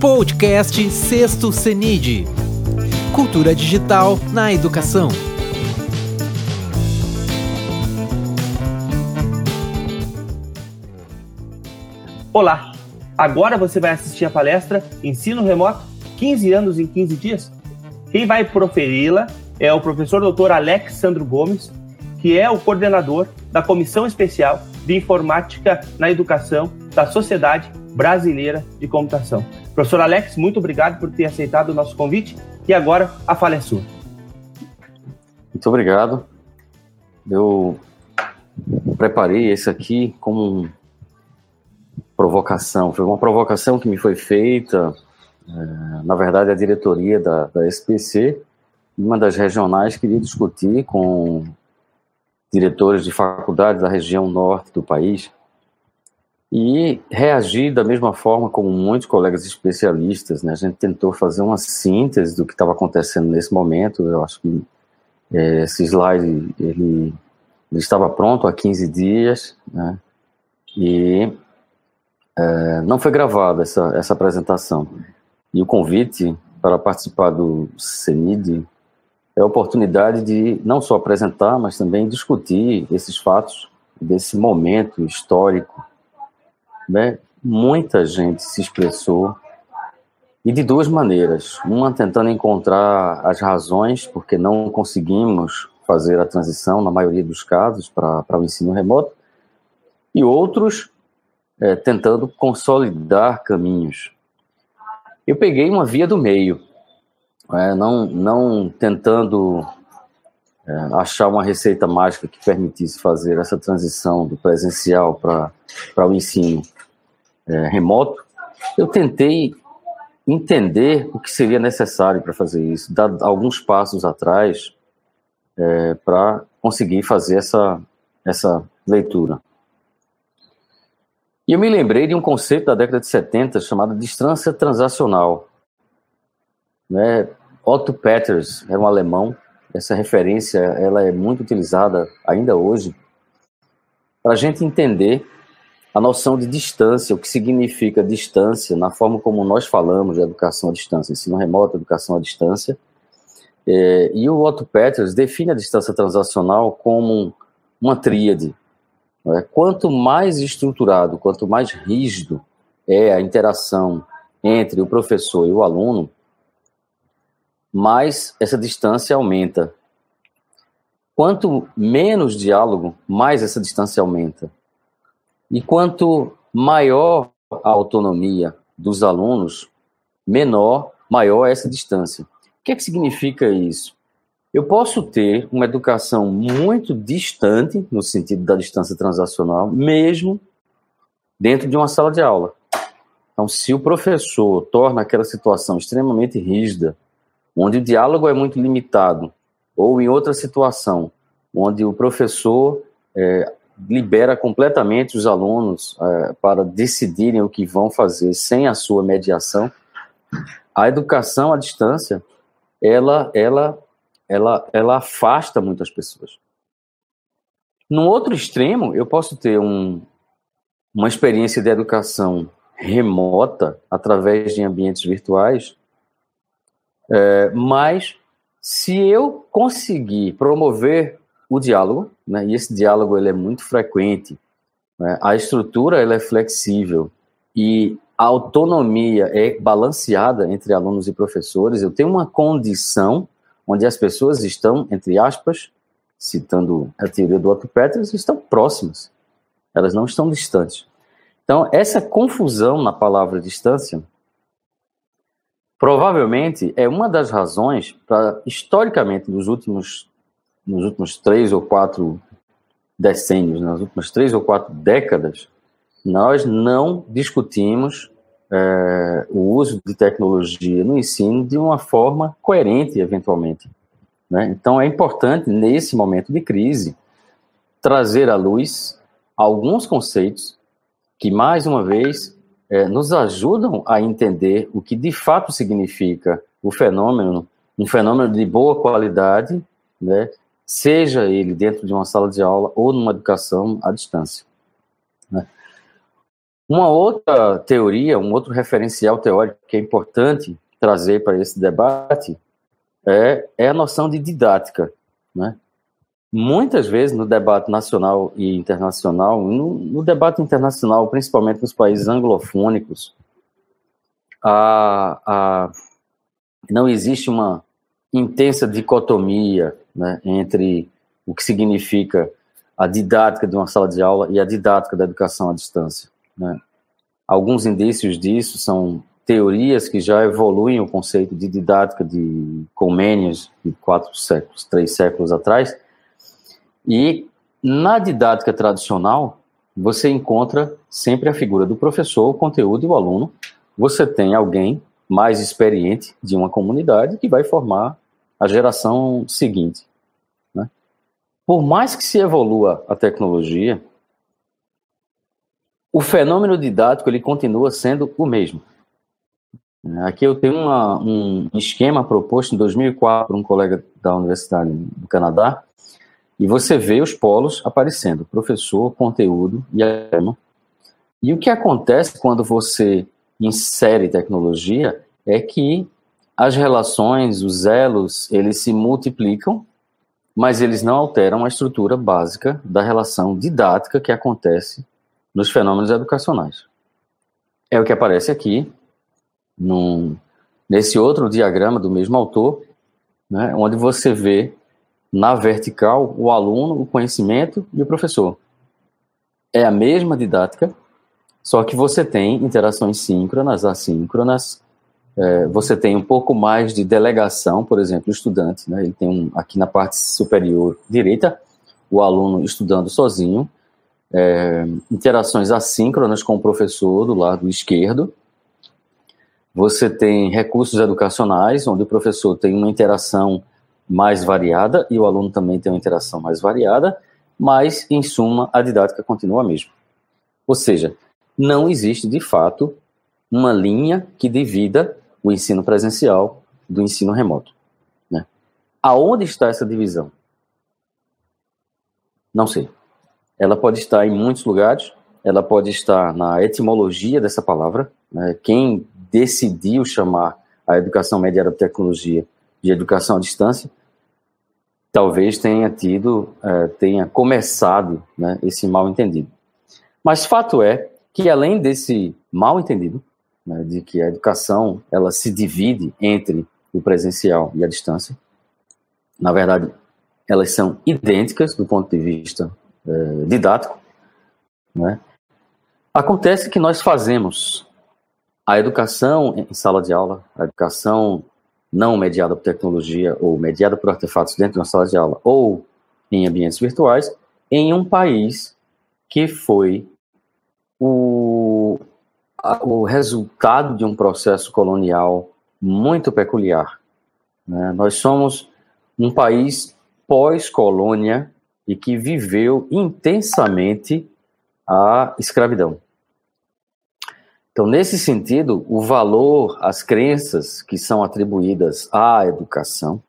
Podcast Sexto CENID Cultura Digital na Educação. Olá! Agora você vai assistir a palestra Ensino Remoto 15 anos em 15 dias? Quem vai proferi-la é o professor Dr. Alexandro Gomes, que é o coordenador da Comissão Especial de Informática na Educação da Sociedade Brasileira de Computação. Professor Alex, muito obrigado por ter aceitado o nosso convite e agora a fala é sua. Muito obrigado. Eu preparei esse aqui como provocação. Foi uma provocação que me foi feita, é, na verdade, a diretoria da, da SPC, uma das regionais, queria discutir com diretores de faculdades da região norte do país e reagir da mesma forma como muitos colegas especialistas. Né? A gente tentou fazer uma síntese do que estava acontecendo nesse momento. Eu acho que é, esse slide ele, ele, estava pronto há 15 dias né? e é, não foi gravada essa, essa apresentação. E o convite para participar do CENID é a oportunidade de não só apresentar, mas também discutir esses fatos desse momento histórico. Né? Muita gente se expressou e de duas maneiras. Uma tentando encontrar as razões porque não conseguimos fazer a transição, na maioria dos casos, para o ensino remoto, e outros é, tentando consolidar caminhos. Eu peguei uma via do meio é, não, não tentando é, achar uma receita mágica que permitisse fazer essa transição do presencial para o ensino é, remoto, eu tentei entender o que seria necessário para fazer isso, dar alguns passos atrás é, para conseguir fazer essa, essa leitura. E eu me lembrei de um conceito da década de 70 chamado distância transacional. Né? Otto Peters era um alemão. Essa referência ela é muito utilizada ainda hoje para a gente entender a noção de distância, o que significa distância na forma como nós falamos de educação à distância, ensino remoto, educação à distância. É, e o Otto Peters define a distância transacional como uma tríade. Né? Quanto mais estruturado, quanto mais rígido é a interação entre o professor e o aluno, mais essa distância aumenta. Quanto menos diálogo, mais essa distância aumenta. E quanto maior a autonomia dos alunos, menor, maior essa distância. O que, é que significa isso? Eu posso ter uma educação muito distante, no sentido da distância transacional, mesmo dentro de uma sala de aula. Então, se o professor torna aquela situação extremamente rígida, onde o diálogo é muito limitado, ou em outra situação, onde o professor é, libera completamente os alunos é, para decidirem o que vão fazer sem a sua mediação, a educação à distância, ela, ela, ela, ela afasta muitas pessoas. No outro extremo, eu posso ter um, uma experiência de educação remota através de ambientes virtuais, é, mas se eu conseguir promover o diálogo, né, e esse diálogo ele é muito frequente, né, a estrutura ela é flexível e a autonomia é balanceada entre alunos e professores, eu tenho uma condição onde as pessoas estão, entre aspas, citando a teoria do Otto Peters, estão próximas, elas não estão distantes. Então, essa confusão na palavra distância Provavelmente é uma das razões para, historicamente, nos últimos, nos últimos três ou quatro decênios, nas últimas três ou quatro décadas, nós não discutimos é, o uso de tecnologia no ensino de uma forma coerente, eventualmente. Né? Então, é importante, nesse momento de crise, trazer à luz alguns conceitos que, mais uma vez, é, nos ajudam a entender o que de fato significa o fenômeno, um fenômeno de boa qualidade, né, seja ele dentro de uma sala de aula ou numa educação à distância. Né. Uma outra teoria, um outro referencial teórico que é importante trazer para esse debate é, é a noção de didática. Né? Muitas vezes no debate nacional e internacional, no, no debate internacional, principalmente nos países anglofônicos, a, a, não existe uma intensa dicotomia né, entre o que significa a didática de uma sala de aula e a didática da educação à distância. Né? Alguns indícios disso são teorias que já evoluem o conceito de didática de Comênios de quatro séculos, três séculos atrás. E na didática tradicional, você encontra sempre a figura do professor, o conteúdo e o aluno. Você tem alguém mais experiente de uma comunidade que vai formar a geração seguinte. Né? Por mais que se evolua a tecnologia, o fenômeno didático ele continua sendo o mesmo. Aqui eu tenho uma, um esquema proposto em 2004 por um colega da Universidade do Canadá, e você vê os polos aparecendo, professor, conteúdo e tema. E o que acontece quando você insere tecnologia é que as relações, os elos, eles se multiplicam, mas eles não alteram a estrutura básica da relação didática que acontece nos fenômenos educacionais. É o que aparece aqui, num, nesse outro diagrama do mesmo autor, né, onde você vê na vertical o aluno, o conhecimento e o professor. É a mesma didática, só que você tem interações síncronas, assíncronas, é, você tem um pouco mais de delegação, por exemplo, o estudante, né, ele tem um, aqui na parte superior direita, o aluno estudando sozinho, é, interações assíncronas com o professor do lado esquerdo, você tem recursos educacionais, onde o professor tem uma interação mais variada e o aluno também tem uma interação mais variada, mas, em suma, a didática continua a mesma. Ou seja, não existe, de fato, uma linha que divida o ensino presencial do ensino remoto. Né? Aonde está essa divisão? Não sei. Ela pode estar em muitos lugares, ela pode estar na etimologia dessa palavra. Né? Quem decidiu chamar a educação mediada por tecnologia de educação à distância, talvez tenha tido, é, tenha começado né, esse mal entendido. Mas fato é que além desse mal entendido, né, de que a educação ela se divide entre o presencial e a distância, na verdade elas são idênticas do ponto de vista é, didático, né? Acontece que nós fazemos a educação em sala de aula, a educação não mediada por tecnologia ou mediada por artefatos dentro de uma sala de aula ou em ambientes virtuais, em um país que foi o, o resultado de um processo colonial muito peculiar. Né? Nós somos um país pós-colônia e que viveu intensamente a escravidão. Então, nesse sentido, o valor, as crenças que são atribuídas à educação,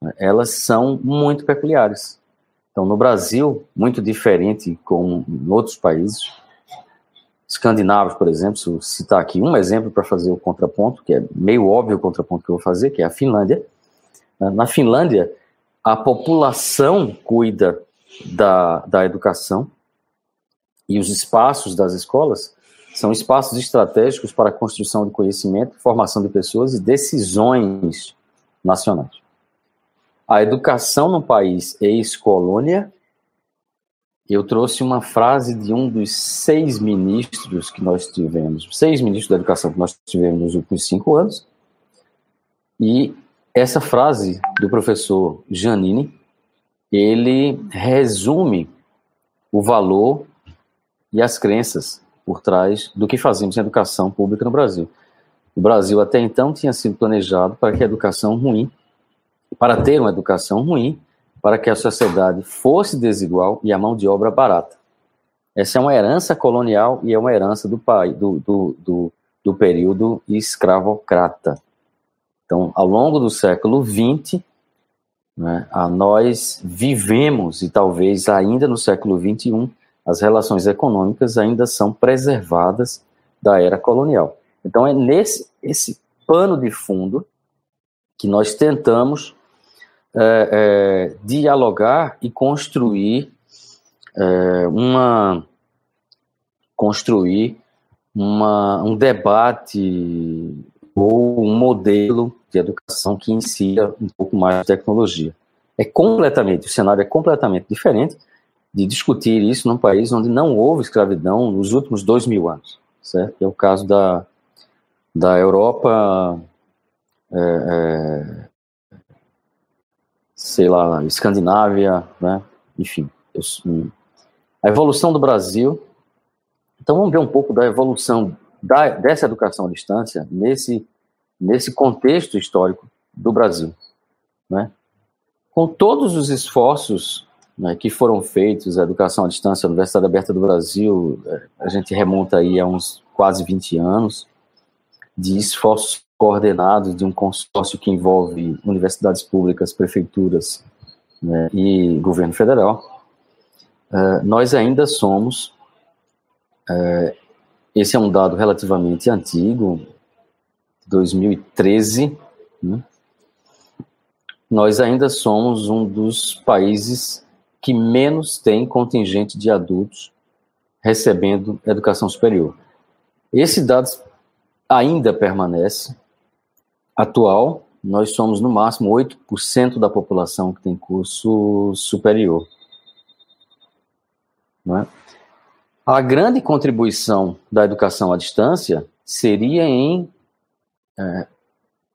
né, elas são muito peculiares. Então, no Brasil, muito diferente com em outros países, escandinavos, por exemplo, se eu citar aqui um exemplo para fazer o contraponto, que é meio óbvio o contraponto que eu vou fazer, que é a Finlândia. Né, na Finlândia, a população cuida da, da educação e os espaços das escolas são espaços estratégicos para a construção de conhecimento, formação de pessoas e decisões nacionais. A educação no país ex-colônia, eu trouxe uma frase de um dos seis ministros que nós tivemos, seis ministros da educação que nós tivemos nos últimos cinco anos, e essa frase do professor Janine, ele resume o valor e as crenças por trás do que fazemos em educação pública no Brasil. O Brasil até então tinha sido planejado para que a educação ruim, para ter uma educação ruim, para que a sociedade fosse desigual e a mão de obra barata. Essa é uma herança colonial e é uma herança do, do, do, do, do período escravocrata. Então, ao longo do século XX, né, nós vivemos, e talvez ainda no século XXI, as relações econômicas ainda são preservadas da era colonial. Então é nesse esse pano de fundo que nós tentamos é, é, dialogar e construir é, uma construir uma, um debate ou um modelo de educação que insira um pouco mais tecnologia. É completamente, o cenário é completamente diferente de discutir isso num país onde não houve escravidão nos últimos dois mil anos, certo? É o caso da, da Europa, é, é, sei lá, Escandinávia, né? enfim. Eu, a evolução do Brasil. Então vamos ver um pouco da evolução da, dessa educação à distância nesse, nesse contexto histórico do Brasil. Né? Com todos os esforços né, que foram feitos, a educação à distância, a Universidade Aberta do Brasil, é, a gente remonta aí a uns quase 20 anos de esforços coordenados de um consórcio que envolve universidades públicas, prefeituras né, e governo federal, uh, nós ainda somos, uh, esse é um dado relativamente antigo, 2013, né, nós ainda somos um dos países que menos tem contingente de adultos recebendo educação superior. Esse dado ainda permanece atual. Nós somos no máximo 8% da população que tem curso superior. É? A grande contribuição da educação à distância seria em é,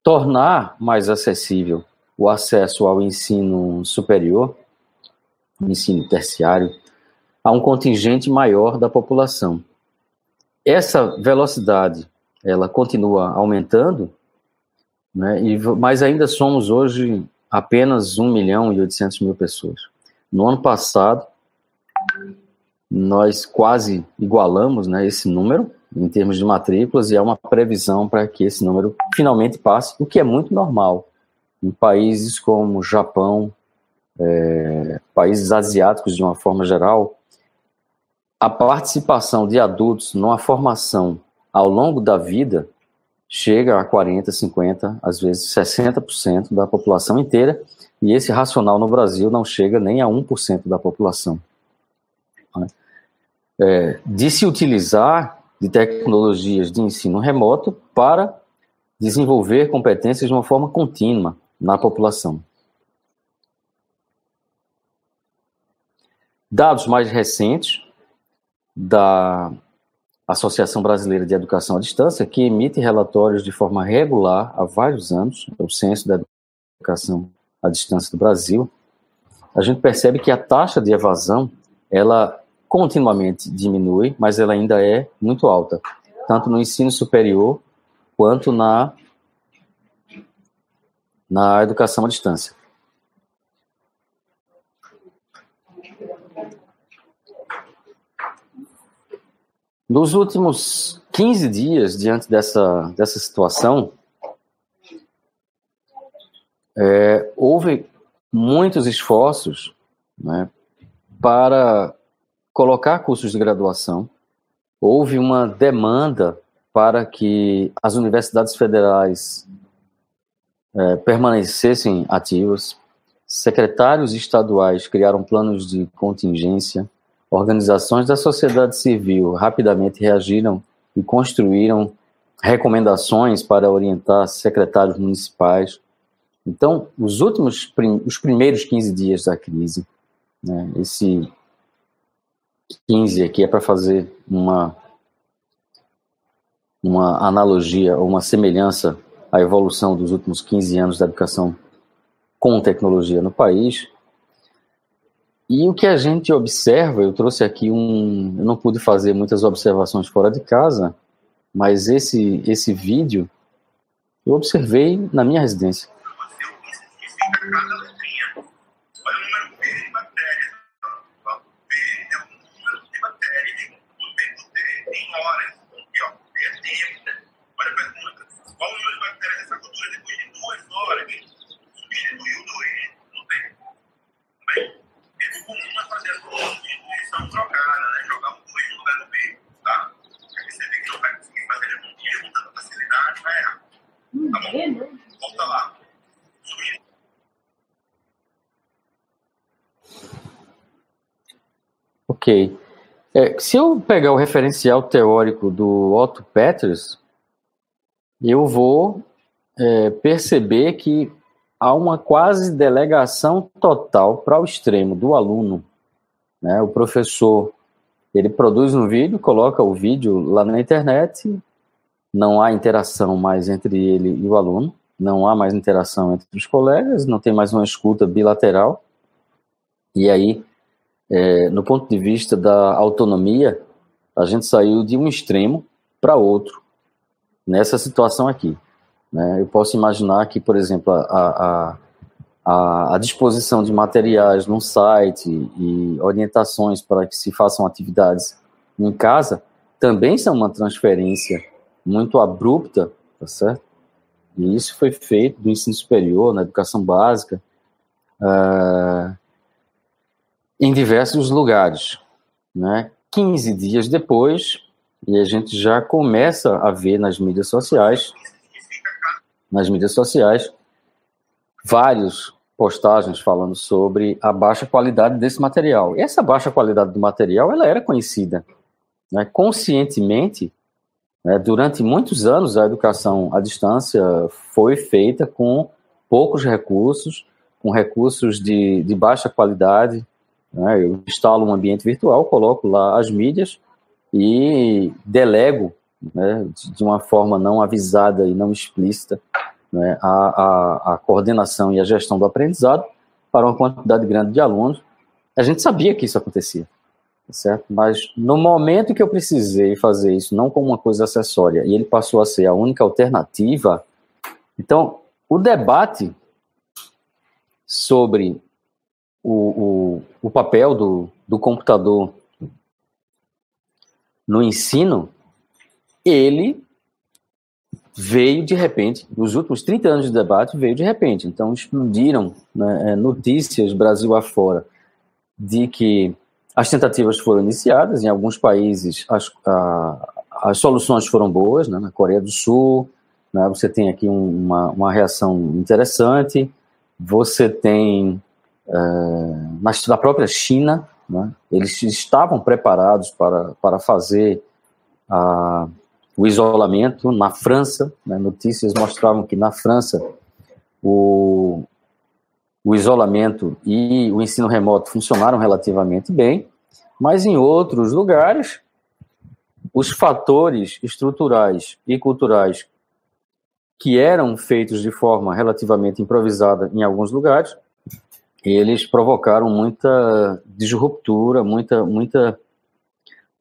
tornar mais acessível o acesso ao ensino superior ensino terciário, a um contingente maior da população. Essa velocidade, ela continua aumentando, né, e, mas ainda somos hoje apenas 1 milhão e 800 mil pessoas. No ano passado, nós quase igualamos né, esse número em termos de matrículas e há uma previsão para que esse número finalmente passe, o que é muito normal em países como Japão, é, países asiáticos de uma forma geral, a participação de adultos numa formação ao longo da vida chega a 40, 50, às vezes 60% da população inteira, e esse racional no Brasil não chega nem a 1% da população. É, de se utilizar de tecnologias de ensino remoto para desenvolver competências de uma forma contínua na população. Dados mais recentes da Associação Brasileira de Educação à Distância, que emite relatórios de forma regular há vários anos, é o Censo da Educação à Distância do Brasil, a gente percebe que a taxa de evasão, ela continuamente diminui, mas ela ainda é muito alta, tanto no ensino superior quanto na, na educação à distância. Nos últimos 15 dias, diante dessa, dessa situação, é, houve muitos esforços né, para colocar cursos de graduação. Houve uma demanda para que as universidades federais é, permanecessem ativas. Secretários estaduais criaram planos de contingência. Organizações da sociedade civil rapidamente reagiram e construíram recomendações para orientar secretários municipais. Então, os últimos, os primeiros 15 dias da crise, né, esse 15 aqui é para fazer uma, uma analogia ou uma semelhança à evolução dos últimos 15 anos da educação com tecnologia no país. E o que a gente observa, eu trouxe aqui um. Eu não pude fazer muitas observações fora de casa, mas esse, esse vídeo eu observei na minha residência. Ok. É, se eu pegar o referencial teórico do Otto Peters, eu vou é, perceber que há uma quase delegação total para o extremo do aluno. Né? O professor ele produz um vídeo, coloca o vídeo lá na internet, não há interação mais entre ele e o aluno, não há mais interação entre os colegas, não tem mais uma escuta bilateral. E aí, é, no ponto de vista da autonomia, a gente saiu de um extremo para outro nessa situação aqui. Né? Eu posso imaginar que, por exemplo, a, a, a, disposição de materiais no site e orientações para que se façam atividades em casa também são uma transferência muito abrupta, tá certo? E isso foi feito no ensino superior, na educação básica, uh, em diversos lugares. Né? 15 dias depois, e a gente já começa a ver nas mídias sociais nas mídias sociais vários postagens falando sobre a baixa qualidade desse material. E essa baixa qualidade do material, ela era conhecida. Né? Conscientemente, né, durante muitos anos, a educação à distância foi feita com poucos recursos, com recursos de, de baixa qualidade. Né? Eu instalo um ambiente virtual, coloco lá as mídias e delego né, de uma forma não avisada e não explícita, né, a, a, a, coordenação e a gestão do aprendizado para uma quantidade grande de alunos. A gente sabia que isso acontecia, certo? Mas no momento que eu precisei fazer isso, não como uma coisa acessória, e ele passou a ser a única alternativa, então o debate sobre o, o, o papel do, do computador no ensino ele veio de repente, nos últimos 30 anos de debate, veio de repente. Então, explodiram né, é, notícias Brasil afora de que as tentativas foram iniciadas, em alguns países as, a, as soluções foram boas, né, na Coreia do Sul, né, você tem aqui um, uma, uma reação interessante, você tem é, na própria China, né, eles estavam preparados para, para fazer a o isolamento na França. Né, notícias mostravam que na França o, o isolamento e o ensino remoto funcionaram relativamente bem, mas em outros lugares os fatores estruturais e culturais que eram feitos de forma relativamente improvisada em alguns lugares, eles provocaram muita disruptura, muita, muita,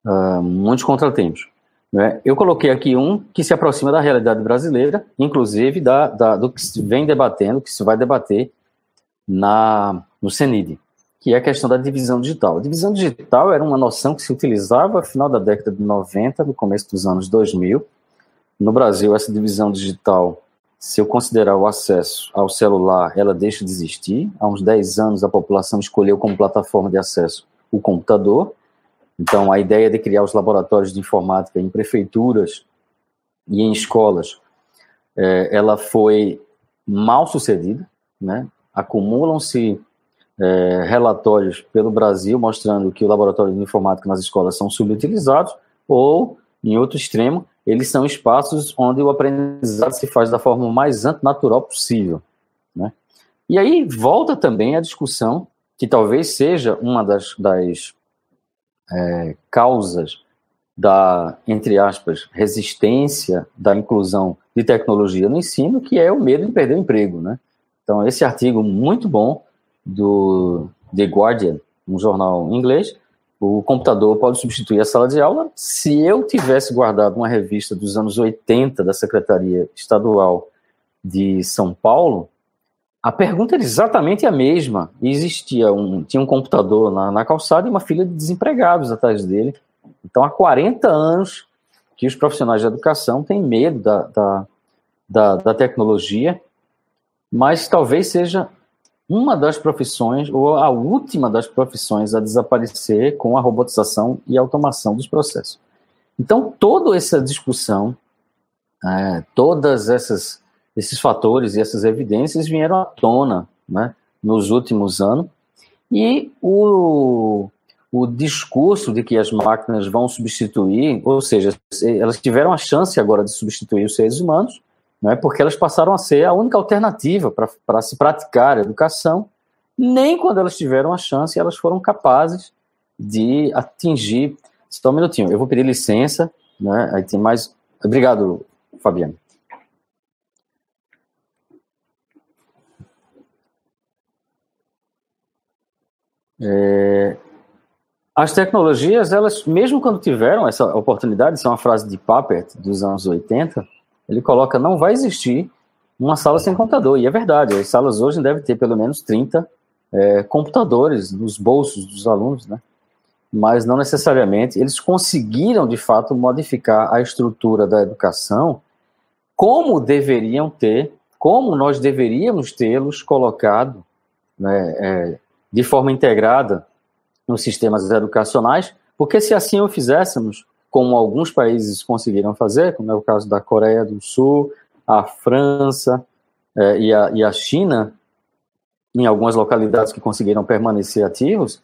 uh, muitos contratempos. Né? Eu coloquei aqui um que se aproxima da realidade brasileira, inclusive da, da, do que se vem debatendo, que se vai debater na, no CENID, que é a questão da divisão digital. A divisão digital era uma noção que se utilizava no final da década de 90, no começo dos anos 2000. No Brasil, essa divisão digital, se eu considerar o acesso ao celular, ela deixa de existir. Há uns 10 anos, a população escolheu como plataforma de acesso o computador, então, a ideia de criar os laboratórios de informática em prefeituras e em escolas, é, ela foi mal sucedida, né? Acumulam-se é, relatórios pelo Brasil mostrando que o laboratório de informática nas escolas são subutilizados, ou, em outro extremo, eles são espaços onde o aprendizado se faz da forma mais natural possível. Né? E aí volta também a discussão, que talvez seja uma das, das é, causas da, entre aspas, resistência da inclusão de tecnologia no ensino, que é o medo de perder o emprego, né? Então, esse artigo muito bom do The Guardian, um jornal inglês, o computador pode substituir a sala de aula. Se eu tivesse guardado uma revista dos anos 80 da Secretaria Estadual de São Paulo, a pergunta era exatamente a mesma. Existia um, tinha um computador na, na calçada e uma fila de desempregados atrás dele. Então, há 40 anos que os profissionais de educação têm medo da, da, da, da tecnologia, mas talvez seja uma das profissões, ou a última das profissões a desaparecer com a robotização e automação dos processos. Então, toda essa discussão, é, todas essas esses fatores e essas evidências vieram à tona né, nos últimos anos, e o, o discurso de que as máquinas vão substituir, ou seja, elas tiveram a chance agora de substituir os seres humanos, né, porque elas passaram a ser a única alternativa para se praticar a educação, nem quando elas tiveram a chance elas foram capazes de atingir. Só um minutinho, eu vou pedir licença, né, aí tem mais. Obrigado, Fabiano. É, as tecnologias, elas, mesmo quando tiveram essa oportunidade, isso é uma frase de Papert, dos anos 80, ele coloca, não vai existir uma sala sem computador, e é verdade, as salas hoje devem ter pelo menos 30 é, computadores nos bolsos dos alunos, né? mas não necessariamente, eles conseguiram, de fato, modificar a estrutura da educação como deveriam ter, como nós deveríamos tê-los colocado né, é, de forma integrada nos sistemas educacionais, porque se assim o fizéssemos, como alguns países conseguiram fazer, como é o caso da Coreia do Sul, a França é, e, a, e a China, em algumas localidades que conseguiram permanecer ativos,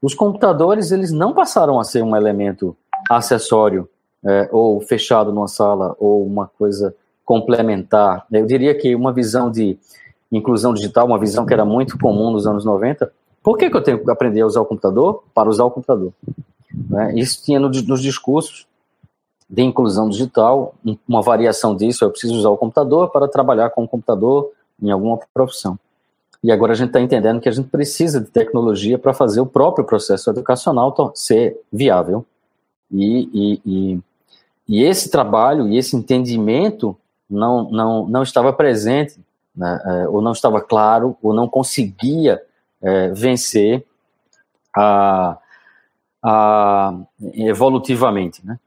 os computadores eles não passaram a ser um elemento acessório é, ou fechado numa sala ou uma coisa complementar. Eu diria que uma visão de inclusão digital, uma visão que era muito comum nos anos 90, por que, que eu tenho que aprender a usar o computador? Para usar o computador. Né? Isso tinha no, nos discursos de inclusão digital, uma variação disso, eu preciso usar o computador para trabalhar com o computador em alguma profissão. E agora a gente está entendendo que a gente precisa de tecnologia para fazer o próprio processo educacional ser viável. E, e, e, e, esse trabalho e esse entendimento não, não, não estava presente, né, é, ou não estava claro, ou não conseguia é, vencer a, evolutivamente, né?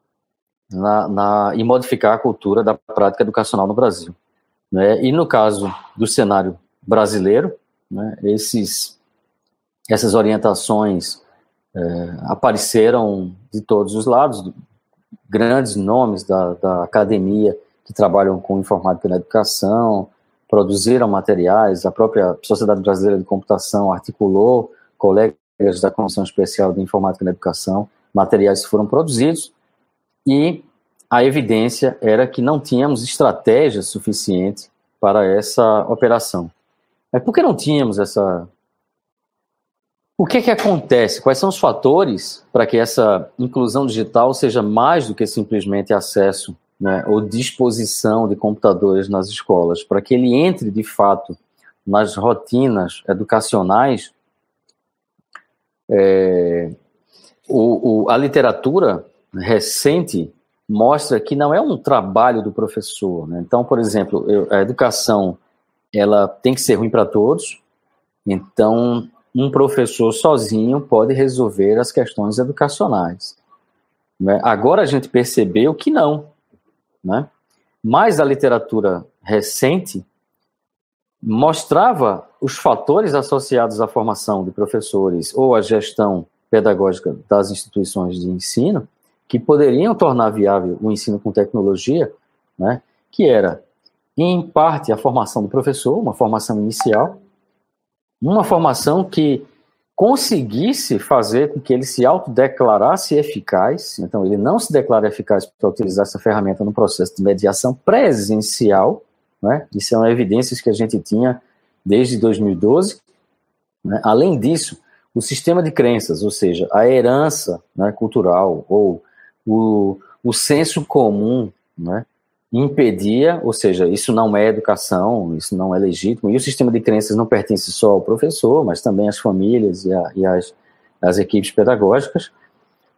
Na, na, e modificar a cultura da prática educacional no Brasil. Né? E no caso do cenário brasileiro, né, esses, essas orientações é, apareceram de todos os lados, grandes nomes da, da academia que trabalham com informática na educação, produziram materiais, a própria Sociedade Brasileira de Computação articulou, colegas da Comissão Especial de Informática na Educação, materiais foram produzidos e a evidência era que não tínhamos estratégia suficiente para essa operação. Mas por que não tínhamos essa. O que, é que acontece? Quais são os fatores para que essa inclusão digital seja mais do que simplesmente acesso né, ou disposição de computadores nas escolas, para que ele entre de fato nas rotinas educacionais, é, o, o, a literatura recente mostra que não é um trabalho do professor. Né? Então, por exemplo, eu, a educação ela tem que ser ruim para todos. Então, um professor sozinho pode resolver as questões educacionais. Né? Agora a gente percebeu que não, né? Mas a literatura recente mostrava os fatores associados à formação de professores ou à gestão pedagógica das instituições de ensino que poderiam tornar viável o ensino com tecnologia, né, que era, em parte, a formação do professor, uma formação inicial, uma formação que conseguisse fazer com que ele se autodeclarasse eficaz, então ele não se declara eficaz para utilizar essa ferramenta no processo de mediação presencial, né? isso é uma evidência que a gente tinha desde 2012. Né? Além disso, o sistema de crenças, ou seja, a herança né, cultural ou o, o senso comum, né, impedia, ou seja, isso não é educação, isso não é legítimo, e o sistema de crenças não pertence só ao professor, mas também às famílias e, a, e às, às, equipes pedagógicas.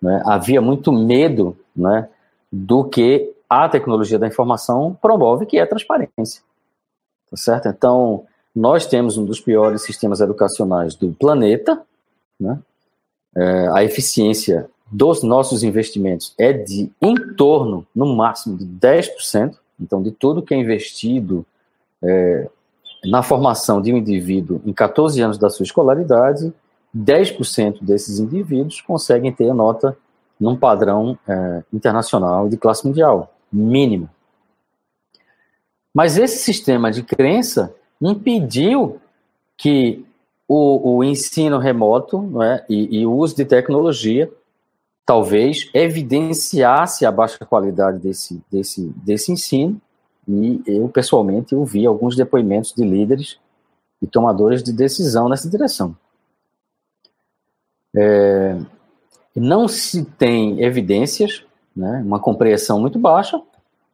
Né? Havia muito medo né, do que a tecnologia da informação promove, que é a transparência. Tá certo? Então, nós temos um dos piores sistemas educacionais do planeta, né? É, a eficiência dos nossos investimentos é de em torno, no máximo, de 10%. Então, de tudo que é investido é, na formação de um indivíduo em 14 anos da sua escolaridade, 10% desses indivíduos conseguem ter nota num padrão é, internacional de classe mundial, mínimo. Mas esse sistema de crença impediu que o, o ensino remoto né, e, e o uso de tecnologia talvez evidenciasse a baixa qualidade desse, desse, desse ensino, e eu pessoalmente ouvi alguns depoimentos de líderes e tomadores de decisão nessa direção. É, não se tem evidências, né, uma compreensão muito baixa,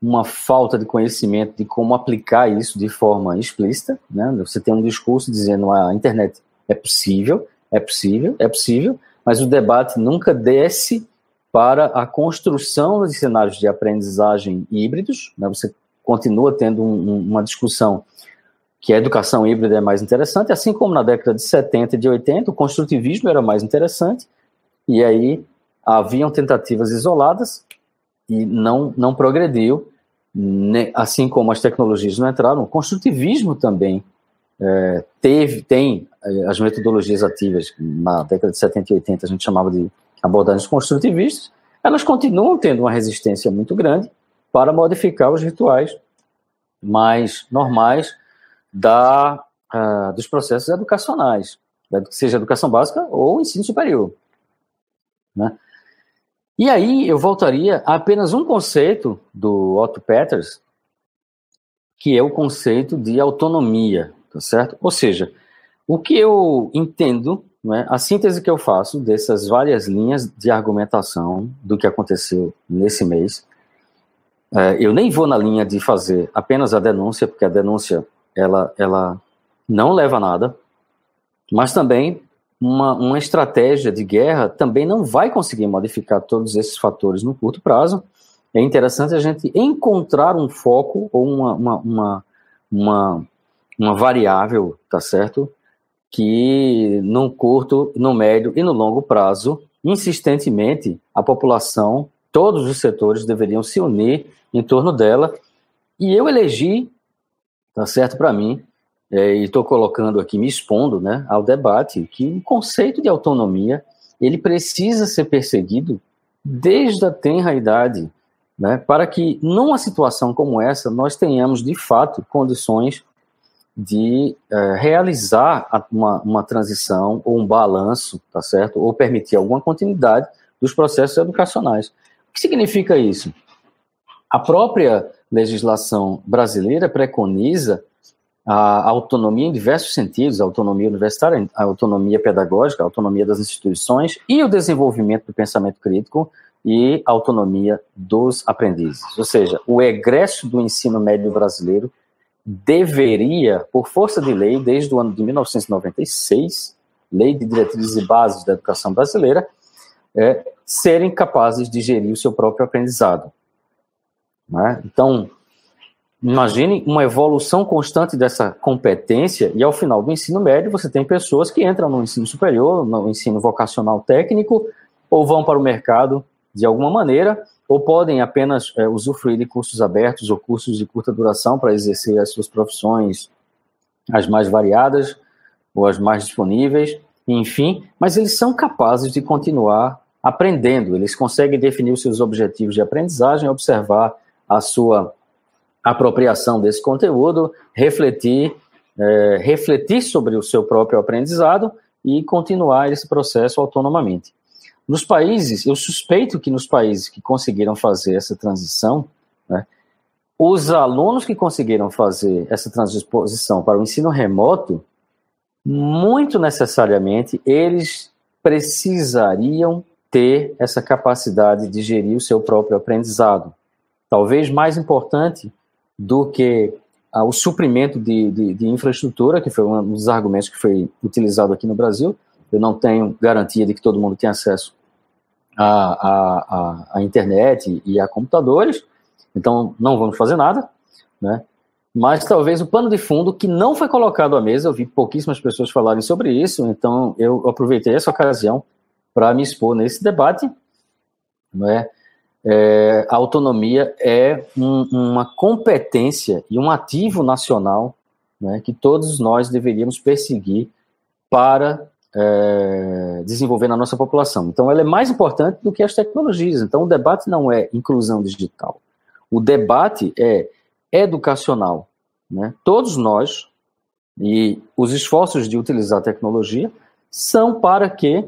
uma falta de conhecimento de como aplicar isso de forma explícita. Né? Você tem um discurso dizendo ah, a internet é possível, é possível, é possível, mas o debate nunca desce para a construção de cenários de aprendizagem híbridos. Né? Você continua tendo um, uma discussão que a educação híbrida é mais interessante, assim como na década de 70 e de 80, o construtivismo era mais interessante, e aí haviam tentativas isoladas e não, não progrediu, assim como as tecnologias não entraram, o construtivismo também é, teve, tem é, as metodologias ativas, na década de 70 e 80 a gente chamava de abordagens construtivistas, elas continuam tendo uma resistência muito grande para modificar os rituais mais normais da, uh, dos processos educacionais, né, seja educação básica ou ensino superior. Né? E aí eu voltaria a apenas um conceito do Otto Peters, que é o conceito de autonomia, tá certo? Ou seja, o que eu entendo, né, a síntese que eu faço dessas várias linhas de argumentação do que aconteceu nesse mês, é, eu nem vou na linha de fazer apenas a denúncia, porque a denúncia ela, ela não leva a nada, mas também uma, uma estratégia de guerra também não vai conseguir modificar todos esses fatores no curto prazo. É interessante a gente encontrar um foco ou uma, uma, uma, uma, uma variável, tá certo? Que no curto, no médio e no longo prazo, insistentemente, a população, todos os setores deveriam se unir em torno dela. E eu elegi, tá certo para mim, é, e estou colocando aqui, me expondo né, ao debate, que o conceito de autonomia ele precisa ser perseguido desde a tenra idade, né, para que numa situação como essa nós tenhamos de fato condições de é, realizar uma, uma transição ou um balanço, tá certo? Ou permitir alguma continuidade dos processos educacionais. O que significa isso? A própria legislação brasileira preconiza a autonomia em diversos sentidos, a autonomia universitária, a autonomia pedagógica, a autonomia das instituições e o desenvolvimento do pensamento crítico e a autonomia dos aprendizes. Ou seja, o egresso do ensino médio brasileiro deveria, por força de lei, desde o ano de 1996, Lei de Diretrizes e Bases da Educação Brasileira, é, serem capazes de gerir o seu próprio aprendizado. Né? Então, Imagine uma evolução constante dessa competência e ao final do ensino médio você tem pessoas que entram no ensino superior, no ensino vocacional técnico, ou vão para o mercado de alguma maneira, ou podem apenas é, usufruir de cursos abertos ou cursos de curta duração para exercer as suas profissões, as mais variadas ou as mais disponíveis, enfim, mas eles são capazes de continuar aprendendo, eles conseguem definir os seus objetivos de aprendizagem, observar a sua apropriação desse conteúdo, refletir, é, refletir sobre o seu próprio aprendizado e continuar esse processo autonomamente. Nos países, eu suspeito que nos países que conseguiram fazer essa transição, né, os alunos que conseguiram fazer essa transição para o ensino remoto, muito necessariamente, eles precisariam ter essa capacidade de gerir o seu próprio aprendizado. Talvez mais importante do que ah, o suprimento de, de, de, infraestrutura, que foi um dos argumentos que foi utilizado aqui no Brasil. Eu não tenho garantia de que todo mundo tenha acesso à, à, à internet e a computadores, então não vamos fazer nada, né? Mas talvez o pano de fundo que não foi colocado à mesa, eu vi pouquíssimas pessoas falarem sobre isso, então eu aproveitei essa ocasião para me expor nesse debate, não é? É, a autonomia é um, uma competência e um ativo nacional né, que todos nós deveríamos perseguir para é, desenvolver na nossa população. Então, ela é mais importante do que as tecnologias. Então, o debate não é inclusão digital. O debate é educacional. né, todos nós, e os esforços de utilizar a tecnologia são para que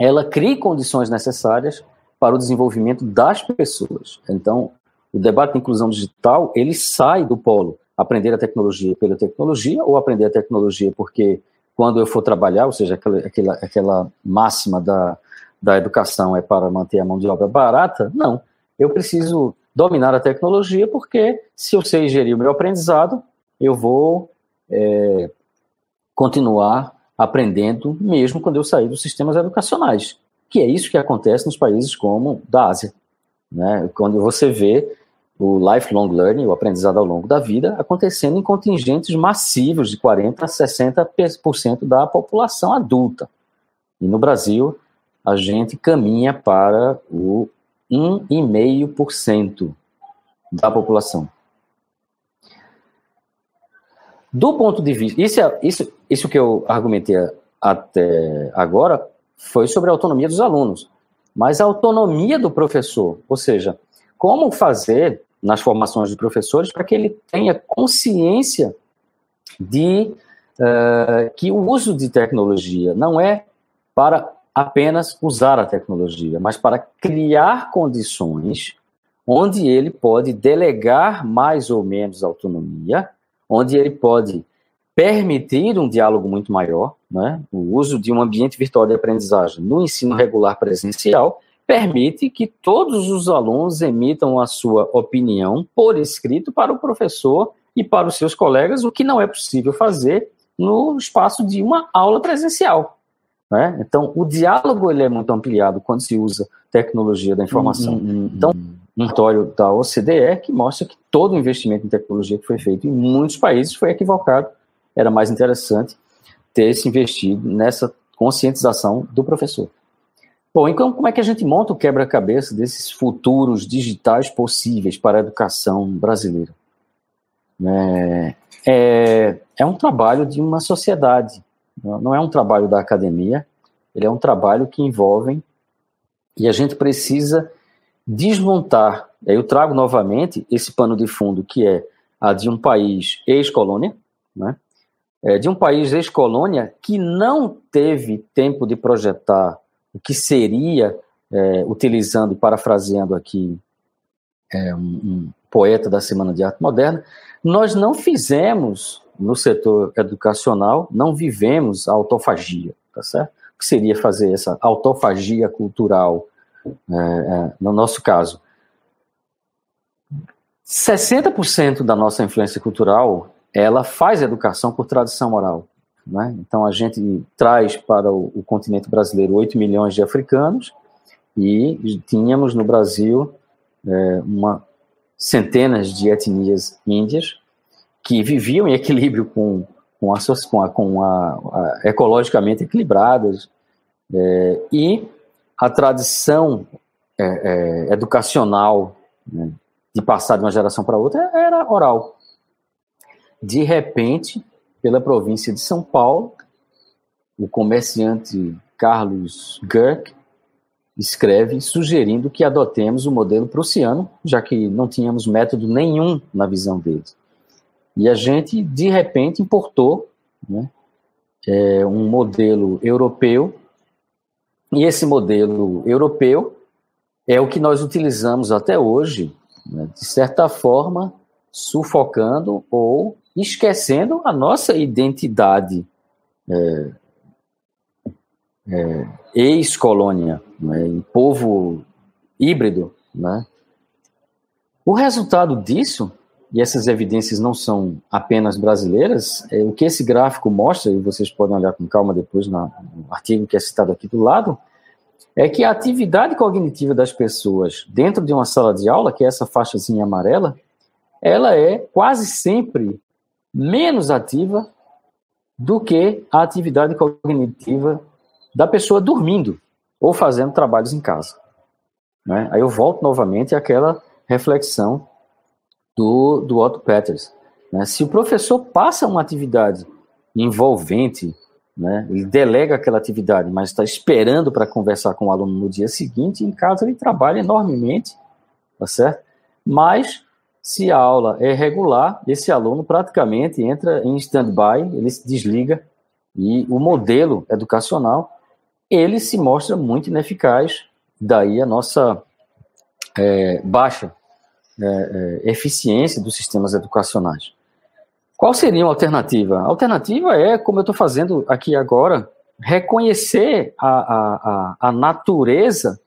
ela crie condições necessárias para o desenvolvimento das pessoas. Então, o debate da inclusão digital, ele sai do polo aprender a tecnologia pela tecnologia ou aprender a tecnologia porque quando eu for trabalhar, ou seja, aquela, aquela, aquela máxima da, da educação é para manter a mão de obra barata, não. Eu preciso dominar a tecnologia porque se eu sei gerir o meu aprendizado, eu vou é, continuar aprendendo mesmo quando eu sair dos sistemas educacionais, que é isso que acontece nos países como da Ásia. Né? Quando você vê o lifelong learning, o aprendizado ao longo da vida, acontecendo em contingentes massivos de 40% a 60% da população adulta. E no Brasil, a gente caminha para o 1,5% da população. Do ponto de vista. Isso, é, isso, isso que eu argumentei até agora foi sobre a autonomia dos alunos. Mas a autonomia do professor, ou seja, como fazer nas formações de professores para que ele tenha consciência de uh, que o uso de tecnologia não é para apenas usar a tecnologia, mas para criar condições onde ele pode delegar mais ou menos autonomia onde ele pode permitir um diálogo muito maior, né? o uso de um ambiente virtual de aprendizagem no ensino regular presencial permite que todos os alunos emitam a sua opinião por escrito para o professor e para os seus colegas, o que não é possível fazer no espaço de uma aula presencial. Né? Então, o diálogo ele é muito ampliado quando se usa tecnologia da informação. Hum, hum, então, um relatório da OCDE que mostra que todo o investimento em tecnologia que foi feito em muitos países foi equivocado. Era mais interessante ter se investido nessa conscientização do professor. Bom, então como é que a gente monta o quebra-cabeça desses futuros digitais possíveis para a educação brasileira? É, é, é um trabalho de uma sociedade, não é um trabalho da academia, ele é um trabalho que envolve e a gente precisa desmontar. Eu trago novamente esse pano de fundo que é a de um país ex-colônia, né? É, de um país ex-colônia que não teve tempo de projetar o que seria, é, utilizando e parafraseando aqui é, um, um, poeta da Semana de Arte Moderna, nós não fizemos no setor educacional, não vivemos a autofagia, tá certo? O que seria fazer essa autofagia cultural é, é, no nosso caso, 60% da nossa influência cultural ela faz educação por tradição oral. Né? Então a gente traz para o, o, continente brasileiro 8 milhões de africanos e tínhamos no Brasil é, uma centenas de etnias índias que viviam em equilíbrio com, com, a, com, a, com a, a ecologicamente equilibradas é, e a tradição é, é, educacional né, de passar de uma geração para outra era oral. De repente, pela província de São Paulo, o comerciante Carlos Girk escreve sugerindo que adotemos o modelo prussiano, já que não tínhamos método nenhum na visão deles. E a gente, de repente, importou né, é, um modelo europeu e esse modelo europeu é o que nós utilizamos até hoje, né, de certa forma, sufocando ou esquecendo a nossa identidade é, é, ex-colônia, né, povo híbrido. Né. O resultado disso, e essas evidências não são apenas brasileiras, é, o que esse gráfico mostra, e vocês podem olhar com calma depois no artigo que é citado aqui do lado, é que a atividade cognitiva das pessoas dentro de uma sala de aula, que é essa faixazinha amarela, ela é quase sempre menos ativa do que a atividade cognitiva da pessoa dormindo ou fazendo trabalhos em casa. Né? Aí eu volto novamente àquela reflexão do, do Otto Peters. Né? Se o professor passa uma atividade envolvente, né? Ele delega aquela atividade, mas está esperando para conversar com o aluno no dia seguinte. Em casa ele trabalha enormemente, tá certo? Mas se a aula é regular, esse aluno praticamente entra em stand-by, ele se desliga e o modelo educacional ele se mostra muito ineficaz, daí a nossa é, baixa é, é, eficiência dos sistemas educacionais. Qual seria a alternativa? A alternativa é, como eu estou fazendo aqui agora, reconhecer a, a, a, a natureza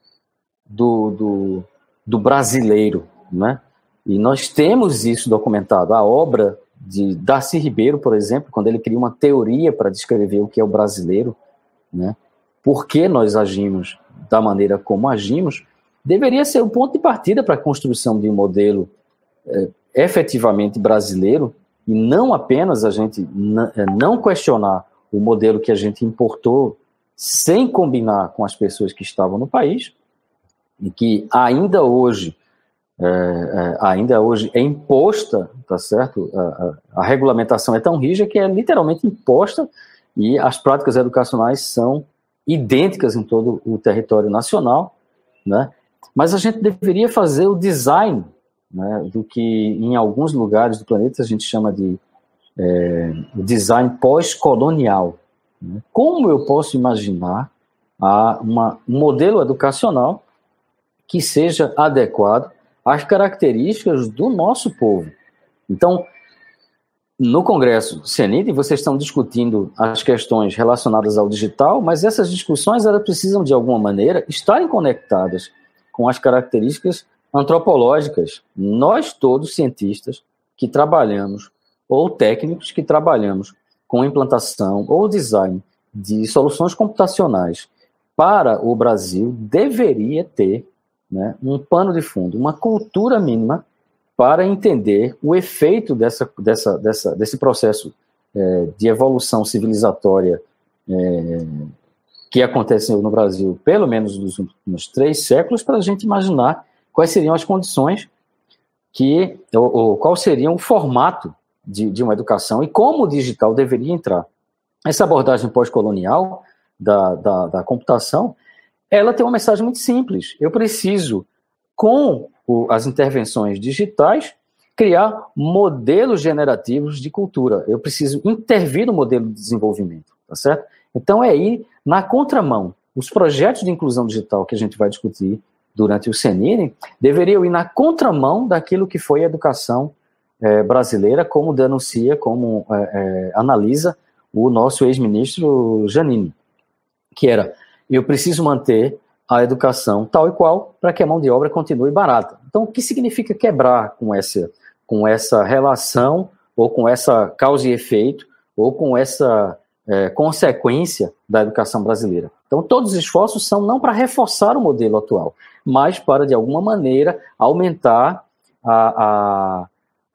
do, do, do brasileiro, né? E nós temos isso documentado. A obra de Darcy Ribeiro, por exemplo, quando ele cria uma teoria para descrever o que é o brasileiro, né? Por que nós agimos da maneira como agimos, deveria ser o ponto de partida para a construção de um modelo é, efetivamente brasileiro e não apenas a gente é, não questionar o modelo que a gente importou sem combinar com as pessoas que estavam no país e que ainda hoje é, é, ainda hoje é imposta, tá certo? A, a, a, regulamentação é tão rígida que é literalmente imposta e as práticas educacionais são idênticas em todo o território nacional, né? Mas a gente deveria fazer o design né, do que em alguns lugares do planeta a gente chama de é, design pós-colonial. Né? Como eu posso imaginar a uma, um modelo educacional que seja adequado às características do nosso povo. Então, no Congresso CENID, vocês estão discutindo as questões relacionadas ao digital, mas essas discussões elas precisam, de alguma maneira, estarem conectadas com as características antropológicas. Nós, todos cientistas que trabalhamos, ou técnicos que trabalhamos com implantação ou design de soluções computacionais para o Brasil, deveria ter né, um pano de fundo, uma cultura mínima para entender o efeito dessa, dessa, dessa, desse processo é, de evolução civilizatória é, que aconteceu no Brasil, pelo menos nos últimos três séculos, para a gente imaginar quais seriam as condições que, ou, ou qual seria o formato de, de, uma educação e como o digital deveria entrar. Essa abordagem pós-colonial da, da, da computação, ela tem uma mensagem muito simples. Eu preciso, com o, as intervenções digitais, criar modelos generativos de cultura. Eu preciso intervir no modelo de desenvolvimento, tá certo? Então é ir na contramão. Os projetos de inclusão digital que a gente vai discutir durante o CENIRE deveriam ir na contramão daquilo que foi a educação é, brasileira, como denuncia, como é, é, analisa o nosso ex-ministro Janine, que era eu preciso manter a educação tal e qual para que a mão de obra continue barata. Então, o que significa quebrar com essa, com essa relação, ou com essa causa e efeito, ou com essa é, consequência da educação brasileira? Então, todos os esforços são não para reforçar o modelo atual, mas para, de alguma maneira, aumentar a, a,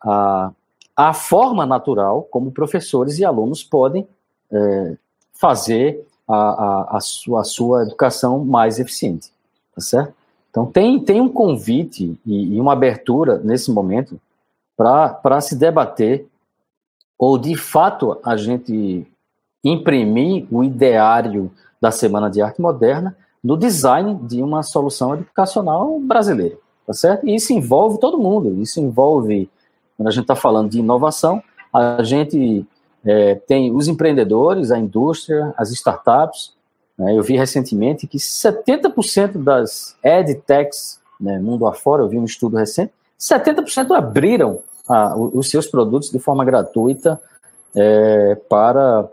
a, a forma natural como professores e alunos podem é, fazer a, a, a, sua, a sua educação mais eficiente, tá certo? Então, tem, tem um convite e, e uma abertura nesse momento para se debater ou, de fato, a gente imprimir o ideário da Semana de Arte Moderna no design de uma solução educacional brasileira, tá certo? E isso envolve todo mundo, isso envolve, quando a gente está falando de inovação, a gente é, tem os empreendedores, a indústria, as startups. Né? Eu vi recentemente que 70% das edtechs, né, mundo afora, eu vi um estudo recente, 70% abriram a, os seus produtos de forma gratuita é, para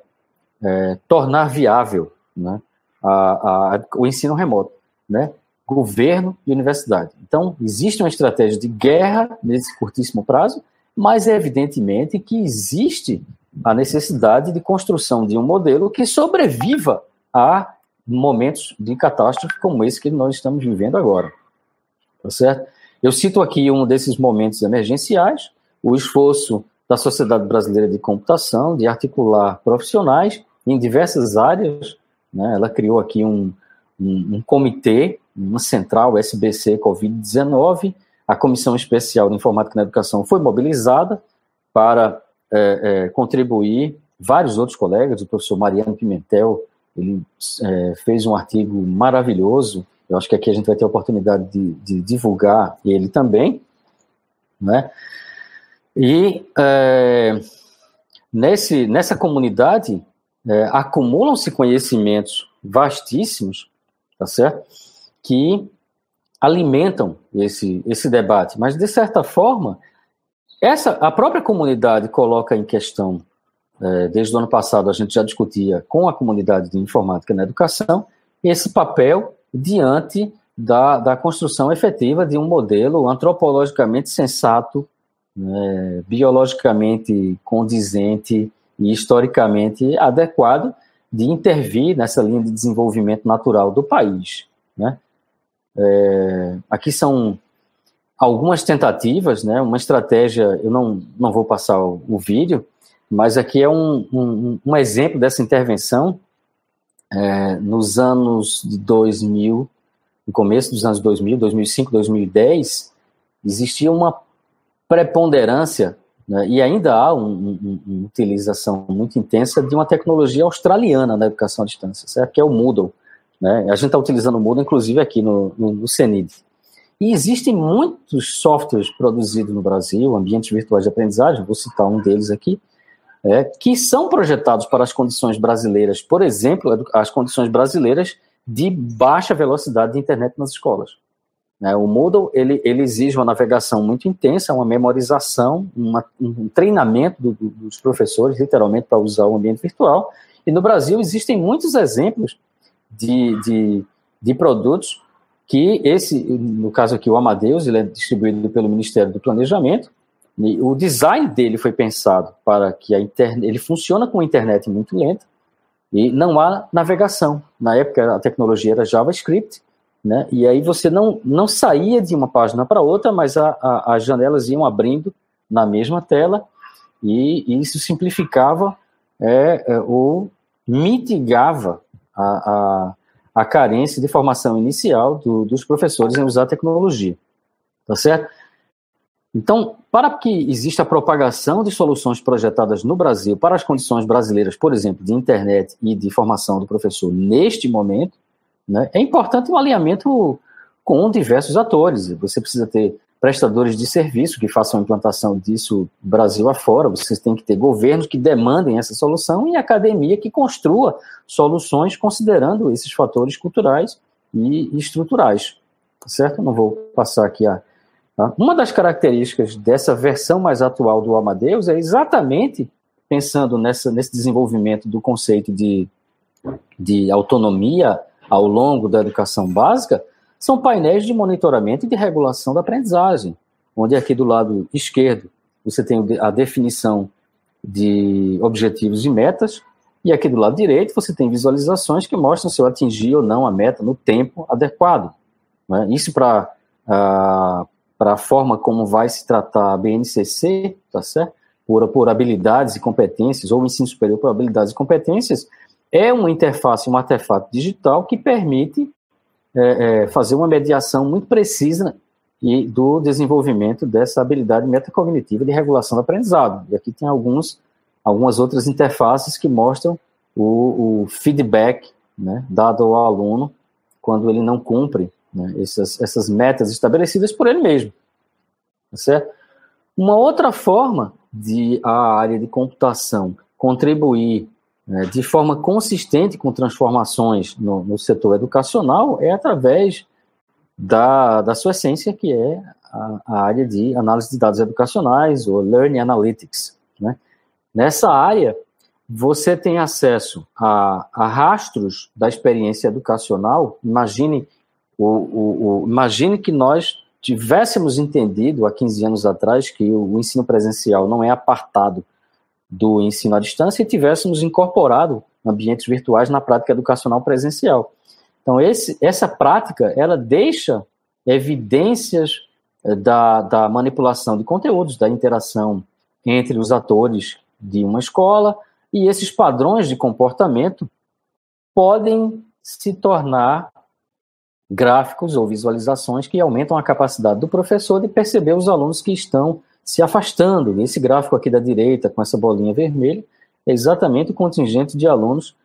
é, tornar viável né, a, a, o ensino remoto, né? governo e universidade. Então, existe uma estratégia de guerra nesse curtíssimo prazo, mas é evidentemente que existe a necessidade de construção de um modelo que sobreviva a momentos de catástrofe como esse que nós estamos vivendo agora. Tá certo? Eu cito aqui um desses momentos emergenciais, o esforço da Sociedade Brasileira de Computação de articular profissionais em diversas áreas. Né? Ela criou aqui um, um, um comitê, uma central SBC Covid-19. A Comissão Especial de Informática na Educação foi mobilizada para é, é, contribuir. Vários outros colegas, o professor Mariano Pimentel, ele é, fez um artigo maravilhoso. Eu acho que aqui a gente vai ter a oportunidade de, de divulgar ele também. né? E é, nesse, nessa comunidade é, acumulam-se conhecimentos vastíssimos, tá certo? Que alimentam esse, esse debate, mas de certa forma, essa a própria comunidade coloca em questão, é, desde o ano passado a gente já discutia com a comunidade de informática na educação, esse papel diante da, da construção efetiva de um modelo antropologicamente sensato, né, biologicamente condizente e historicamente adequado de intervir nessa linha de desenvolvimento natural do país. Né? É, aqui são algumas tentativas, né, uma estratégia, eu não, não vou passar o, o vídeo, mas aqui é um, um, um exemplo dessa intervenção é, nos anos de 2000, no começo dos anos 2000, 2005, 2010, existia uma preponderância né, e ainda há uma um, um, utilização muito intensa de uma tecnologia australiana na educação à distância, certo? que é o Moodle. Né? A gente está utilizando o Moodle, inclusive, aqui no, no, no CENID. E existem muitos softwares produzidos no Brasil, ambientes virtuais de aprendizagem, vou citar um deles aqui, é, que são projetados para as condições brasileiras, por exemplo, as condições brasileiras de baixa velocidade de internet nas escolas. Né? O Moodle ele, ele, exige uma navegação muito intensa, uma memorização, uma, um treinamento do, do, dos professores, literalmente, para usar o ambiente virtual. E no Brasil existem muitos exemplos de, de, de produtos que esse, no caso aqui, o Amadeus, ele é distribuído pelo Ministério do Planejamento, o design dele foi pensado para que a internet, ele funciona com a internet muito lenta e não há navegação. Na época a tecnologia era JavaScript, né? E aí você não, não saía de uma página para outra, mas a, a, as janelas iam abrindo na mesma tela e, e isso simplificava é, é, ou mitigava a, a, carência de formação inicial do, dos professores em usar a tecnologia. Tá certo? Então, para que exista a propagação de soluções projetadas no Brasil para as condições brasileiras, por exemplo, de internet e de formação do professor neste momento, né, é importante um alinhamento com diversos atores. Você precisa ter prestadores de serviço que façam a implantação disso Brasil afora, vocês têm que ter governos que demandem essa solução e academia que construa soluções considerando esses fatores culturais e estruturais. Tá certo? Não vou passar aqui a Tá? Uma das características dessa versão mais atual do Amadeus é exatamente pensando nessa, nesse desenvolvimento do conceito de, de autonomia ao longo da educação básica, são painéis de monitoramento e de regulação da aprendizagem, onde aqui do lado esquerdo você tem a definição de objetivos e metas, e aqui do lado direito você tem visualizações que mostram se eu atingi ou não a meta no tempo adequado. Né? Isso para uh, a forma como vai se tratar a BNCC, tá certo? Por, por habilidades e competências, ou ensino superior por habilidades e competências, é uma interface, um artefato digital que permite é, é, fazer uma mediação muito precisa e do desenvolvimento dessa habilidade metacognitiva de regulação do aprendizado. E aqui tem alguns, algumas outras interfaces que mostram o, o feedback né, dado ao aluno quando ele não cumpre né, essas, essas metas estabelecidas por ele mesmo. Tá certo? Uma outra forma de a área de computação contribuir né, de forma consistente com transformações no, no, setor educacional é através da, da sua essência, que é a, a, área de análise de dados educacionais, ou Learning Analytics. Né? Nessa área, você tem acesso a, a rastros da experiência educacional. Imagine o, o, o, imagine que nós tivéssemos entendido há 15 anos atrás que o ensino presencial não é apartado do ensino à distância e tivéssemos incorporado ambientes virtuais na prática educacional presencial. Então, esse, essa prática, ela deixa evidências eh, da, da manipulação de conteúdos, da interação entre os atores de uma escola, e esses padrões de comportamento podem se tornar gráficos ou visualizações que aumentam a capacidade do professor de perceber os alunos que estão se afastando. Esse gráfico aqui da direita, com essa bolinha vermelha, é exatamente o contingente de alunos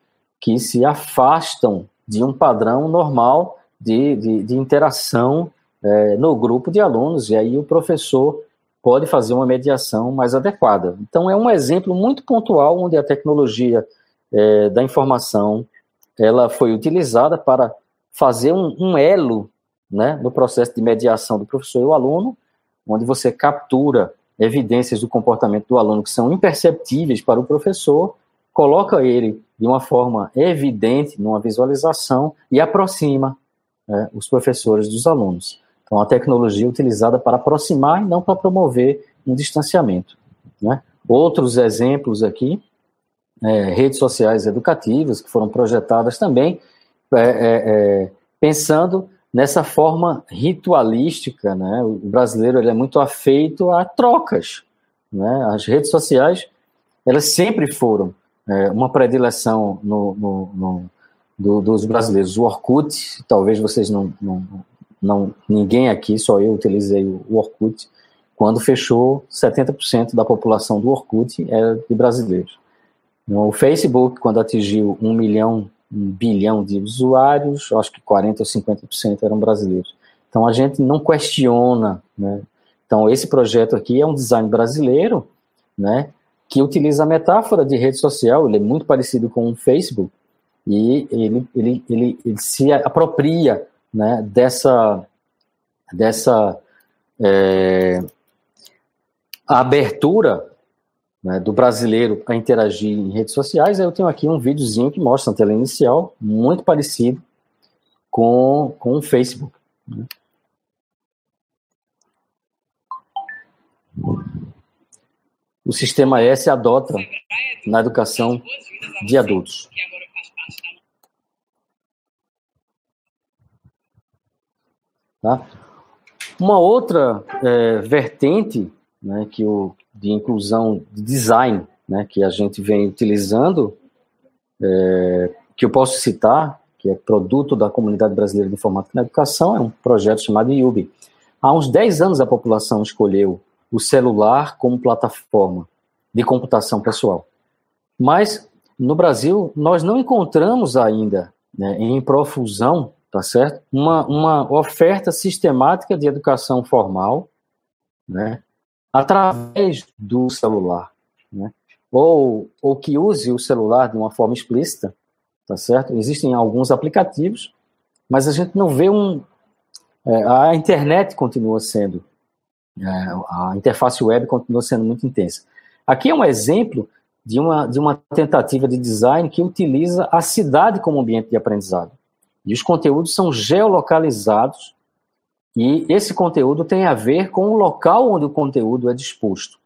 que se afastam de um padrão normal de, de, de interação é, no grupo de alunos, e aí o professor pode fazer uma mediação mais adequada. Então, é um exemplo muito pontual onde a tecnologia é, da informação ela foi utilizada para fazer um, um elo né, no processo de mediação do professor e o aluno, onde você captura evidências do comportamento do aluno que são imperceptíveis para o professor, coloca ele de uma forma evidente numa visualização e aproxima né, os professores dos alunos. Então, a tecnologia é utilizada para aproximar e não para promover um distanciamento. Né? Outros exemplos aqui, é, redes sociais educativas que foram projetadas também é, é, é pensando nessa forma ritualística, né? O brasileiro ele é muito afeito a trocas, né? As redes sociais elas sempre foram é, uma predileção no, no, no do, dos brasileiros. O Orkut, talvez vocês não, não, não, ninguém aqui, só eu utilizei o Orkut. Quando fechou, 70% da população do Orkut era de brasileiros. O Facebook, quando atingiu um milhão um bilhão de usuários, acho que 40% ou 50% eram brasileiros. Então a gente não questiona, né? Então esse projeto aqui é um design brasileiro, né? Que utiliza a metáfora de rede social, ele é muito parecido com o Facebook, e ele, ele, ele, ele se apropria né, dessa, dessa é, abertura né, do brasileiro a interagir em redes sociais, eu tenho aqui um videozinho que mostra a tela inicial, muito parecido com, com o Facebook. Né. O sistema S adota na educação de adultos. Tá? Uma outra é, vertente né, que o, de inclusão de design né, que a gente vem utilizando, é, que eu posso citar, que é produto da Comunidade Brasileira de Informática na Educação, é um projeto chamado IUB. Há uns 10 anos a população escolheu o celular como plataforma de computação pessoal. Mas no Brasil nós não encontramos ainda né, em profusão, tá certo? Uma, uma oferta sistemática de educação formal, né, através do celular, né? ou, ou que use o celular de uma forma explícita, tá certo? Existem alguns aplicativos, mas a gente não vê um. É, a internet continua sendo, é, a interface web continua sendo muito intensa. Aqui é um exemplo de uma, de uma tentativa de design que utiliza a cidade como ambiente de aprendizado. E os conteúdos são geolocalizados e esse conteúdo tem a ver com o local onde o conteúdo é disposto.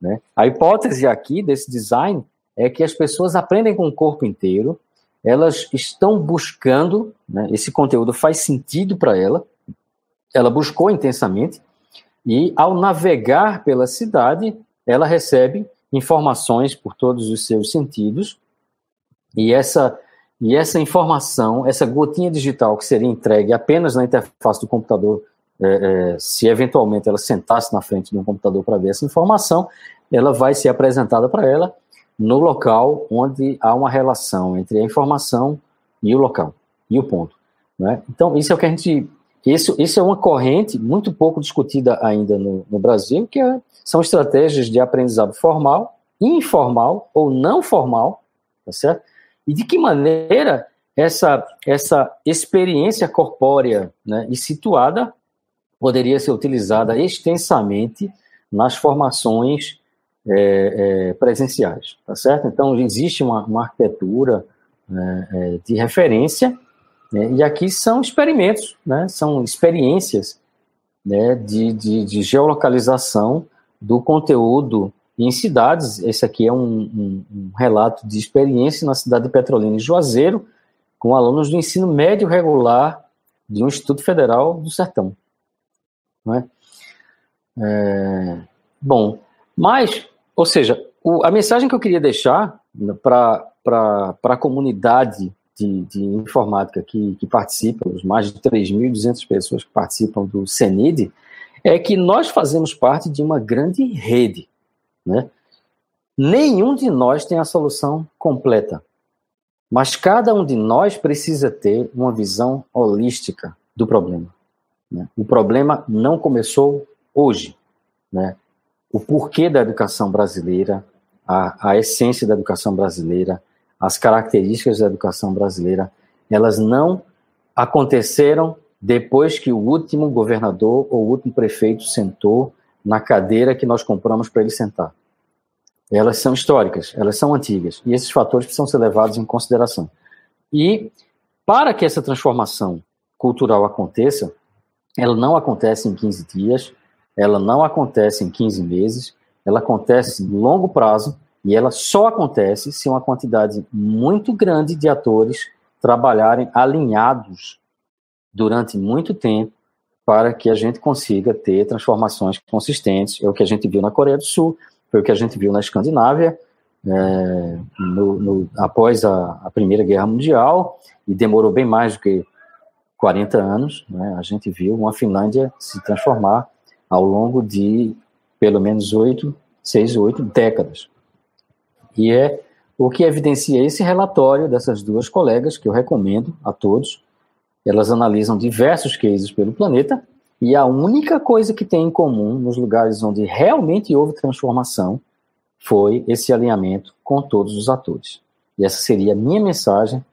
Né? A hipótese aqui desse design é que as pessoas aprendem com o corpo inteiro, elas estão buscando, né, esse conteúdo faz sentido para ela, ela buscou intensamente, e ao navegar pela cidade, ela recebe informações por todos os seus sentidos, e essa e essa informação, essa gotinha digital que seria entregue apenas na interface do computador, é, é, se eventualmente ela sentasse na frente de um computador para ver essa informação, ela vai ser apresentada para ela no local onde há uma relação entre a informação e o local, e o ponto. Né? Então, isso é o que a gente. Isso, isso é uma corrente muito pouco discutida ainda no, no Brasil, que é, são estratégias de aprendizado formal, informal ou não formal, tá certo? E de que maneira essa, essa experiência corpórea né, e situada poderia ser utilizada extensamente nas formações é, é, presenciais, tá certo? Então, existe uma, uma arquitetura né, é, de referência, né, e aqui são experimentos, né, são experiências né, de, de, de geolocalização do conteúdo em cidades, esse aqui é um, um, um, relato de experiência na cidade de Petrolina e Juazeiro, com alunos do ensino médio regular de um Instituto Federal do Sertão. É? É, bom, mas, ou seja, o, a mensagem que eu queria deixar para a comunidade de, de, informática que, que participa, os mais de 3.200 pessoas que participam do CENID, é que nós fazemos parte de uma grande rede. Né? Nenhum de nós tem a solução completa, mas cada um de nós precisa ter uma visão holística do problema. Né? O problema não começou hoje. Né? o porquê da educação brasileira, a, a essência da educação brasileira, as características da educação brasileira, elas não aconteceram depois que o último governador ou o último prefeito sentou na cadeira que nós compramos para ele sentar. Elas são históricas, elas são antigas, e esses fatores precisam ser levados em consideração. E para que essa transformação cultural aconteça, ela não acontece em 15 dias, ela não acontece em 15 meses, ela acontece em longo prazo e ela só acontece se uma quantidade muito grande de atores trabalharem alinhados durante muito tempo para que a gente consiga ter transformações consistentes. É o que a gente viu na Coreia do Sul, foi o que a gente viu na Escandinávia, é, no, no, após a, a, Primeira Guerra Mundial, e demorou bem mais do que 40 anos, né, a gente viu uma Finlândia se transformar ao longo de pelo menos oito, seis, oito décadas. E é o que evidencia esse relatório dessas duas colegas, que eu recomendo a todos. Elas analisam diversos cases pelo planeta, e a única coisa que tem em comum nos lugares onde realmente houve transformação foi esse alinhamento com todos os atores. E essa seria a minha mensagem,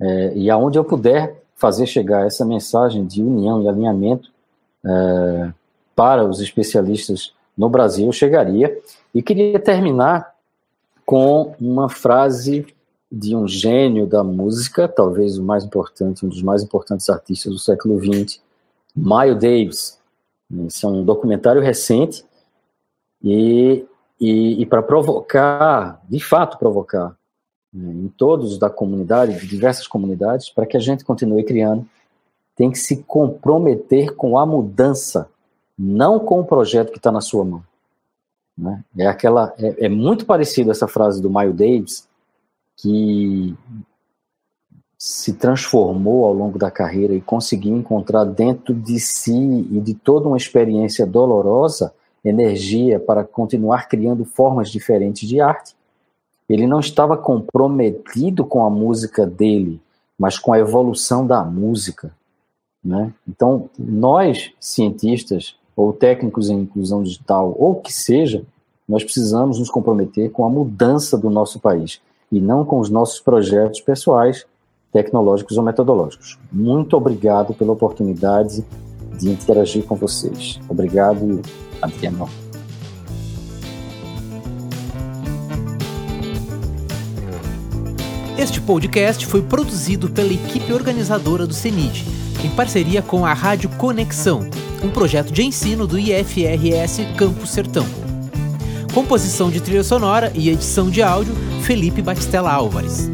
é, e aonde eu puder fazer chegar essa mensagem de união e alinhamento é, para os especialistas no Brasil, chegaria. E queria terminar com uma frase de um gênio da música, talvez o mais importante, um dos mais importantes artistas do século XX, Miles Davis. Esse é um documentário recente e, e, e para provocar, de fato provocar, né, em todos da comunidade, de diversas comunidades, para que a gente continue criando, tem que se comprometer com a mudança não com o projeto que está na sua mão. Né? É aquela, é, é, muito parecido essa frase do Miles Davis, que se transformou ao longo da carreira e conseguiu encontrar dentro de si e de toda uma experiência dolorosa energia para continuar criando formas diferentes de arte. Ele não estava comprometido com a música dele, mas com a evolução da música. Né? Então, nós, cientistas, ou técnicos em inclusão digital, ou que seja, nós precisamos nos comprometer com a mudança do nosso país e não com os nossos projetos pessoais, tecnológicos ou metodológicos. Muito obrigado pela oportunidade de interagir com vocês. Obrigado, Adriano. Este podcast foi produzido pela equipe organizadora do CENID, em parceria com a Rádio Conexão um projeto de ensino do IFRS Campo Sertão. Composição de trilha sonora e edição de áudio, Felipe Batistella Álvares.